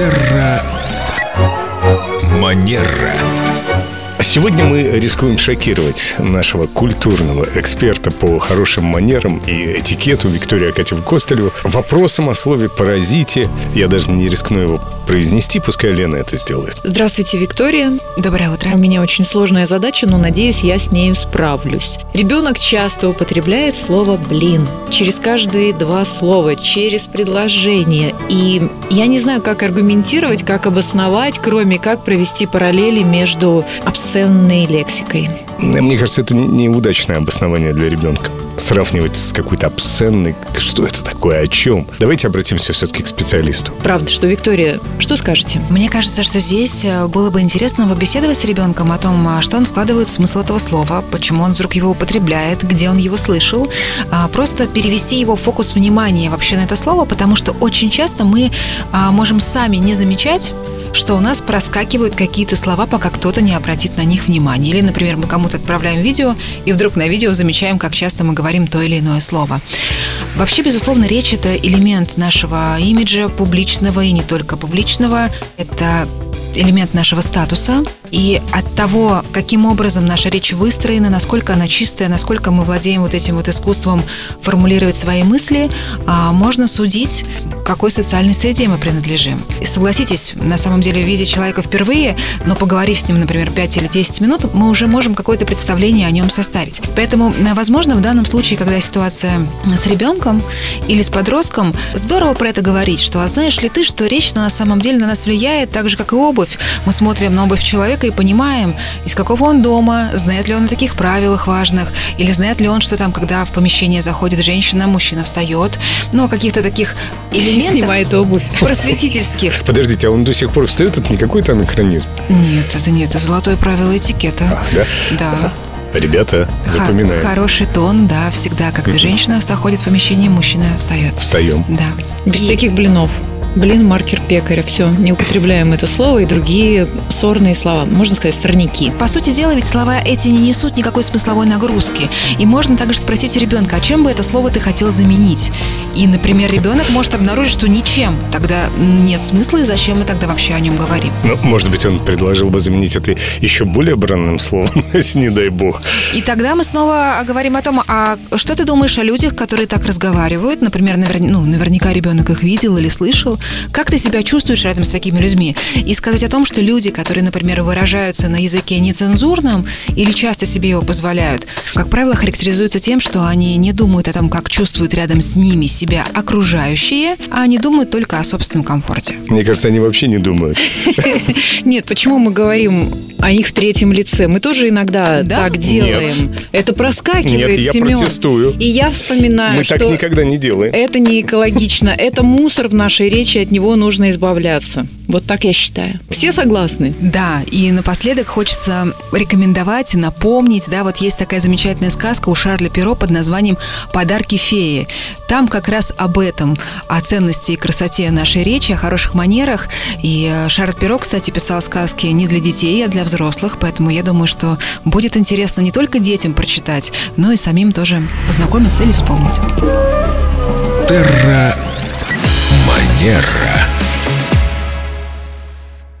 Терра Манера. Сегодня мы рискуем шокировать нашего культурного эксперта по хорошим манерам и этикету Викторию Акатьеву Костылеву вопросом о слове «паразите». Я даже не рискну его произнести, пускай Лена это сделает. Здравствуйте, Виктория. Доброе утро. У меня очень сложная задача, но надеюсь, я с нею справлюсь. Ребенок часто употребляет слово «блин» через каждые два слова, через предложение. И я не знаю, как аргументировать, как обосновать, кроме как провести параллели между обсценной лексикой. Мне кажется, это неудачное обоснование для ребенка. Сравнивать с какой-то обсценной, что это такое, о чем. Давайте обратимся все-таки к специалисту. Правда, что, Виктория, что скажете? Мне кажется, что здесь э, было бы интересно побеседовать с ребенком о том, а, что он вкладывает в смысл этого слова, почему он вдруг его употребляет, где он его слышал. А, просто перевести его фокус внимания вообще на это слово, потому что очень часто мы а, можем сами не замечать, что у нас проскакивают какие-то слова, пока кто-то не обратит на них внимания. Или, например, мы кому-то отправляем видео, и вдруг на видео замечаем, как часто мы говорим то или иное слово. Вообще, безусловно, речь – это элемент нашего имиджа публичного и не только публичного. Это элемент нашего статуса. И от того, каким образом наша речь выстроена, насколько она чистая, насколько мы владеем вот этим вот искусством формулировать свои мысли, а, можно судить, какой социальной среде мы принадлежим. И согласитесь, на самом деле, видя человека впервые, но поговорив с ним, например, 5 или 10 минут, мы уже можем какое-то представление о нем составить. Поэтому, возможно, в данном случае, когда ситуация с ребенком или с подростком, здорово про это говорить, что, а знаешь ли ты, что речь на самом деле на нас влияет так же, как и обувь. Мы смотрим на обувь человека и понимаем, из какого он дома, знает ли он о таких правилах важных, или знает ли он, что там, когда в помещение заходит женщина, мужчина встает, ну, каких-то таких элементов Снимает обувь. просветительских. Подождите, а он до сих пор встает? Это не какой-то анахронизм? Нет, это нет, это золотое правило этикета. А, да? Да. Ребята, запоминаем. Хороший тон, да, всегда. Когда женщина заходит в помещение, мужчина встает. Встаем. Да. Без И- всяких блинов. Блин, маркер пекаря. Все, не употребляем это слово и другие сорные слова. Можно сказать, сорняки. По сути дела, ведь слова эти не несут никакой смысловой нагрузки. И можно также спросить у ребенка, а чем бы это слово ты хотел заменить? И, например, ребенок может обнаружить, что ничем. Тогда нет смысла, и зачем мы тогда вообще о нем говорим? Ну, может быть, он предложил бы заменить это еще более бранным словом, если не дай бог. И тогда мы снова говорим о том, а что ты думаешь о людях, которые так разговаривают? Например, навер- ну, наверняка ребенок их видел или слышал. Как ты себя чувствуешь рядом с такими людьми? И сказать о том, что люди, которые, например, выражаются на языке нецензурном или часто себе его позволяют, как правило, характеризуются тем, что они не думают о том, как чувствуют рядом с ними себя окружающие, а они думают только о собственном комфорте. Мне кажется, они вообще не думают. Нет, почему мы говорим о них в третьем лице? Мы тоже иногда Да? так делаем. Это проскакивает, Нет, я Семен. протестую. И я вспоминаю, Мы что так никогда не делаем. это не экологично. Это мусор в нашей речи, от него нужно избавляться. Вот так я считаю. Все согласны? Да, и напоследок хочется рекомендовать, напомнить, да, вот есть такая замечательная сказка у Шарля Перо под названием «Подарки феи». Там как раз об этом, о ценности и красоте нашей речи, о хороших манерах. И э, Шарль Перо, кстати, писал сказки не для детей, а для взрослых, поэтому я думаю, что будет интересно не только детям прочитать, но и самим тоже познакомиться или вспомнить. Терра Манера.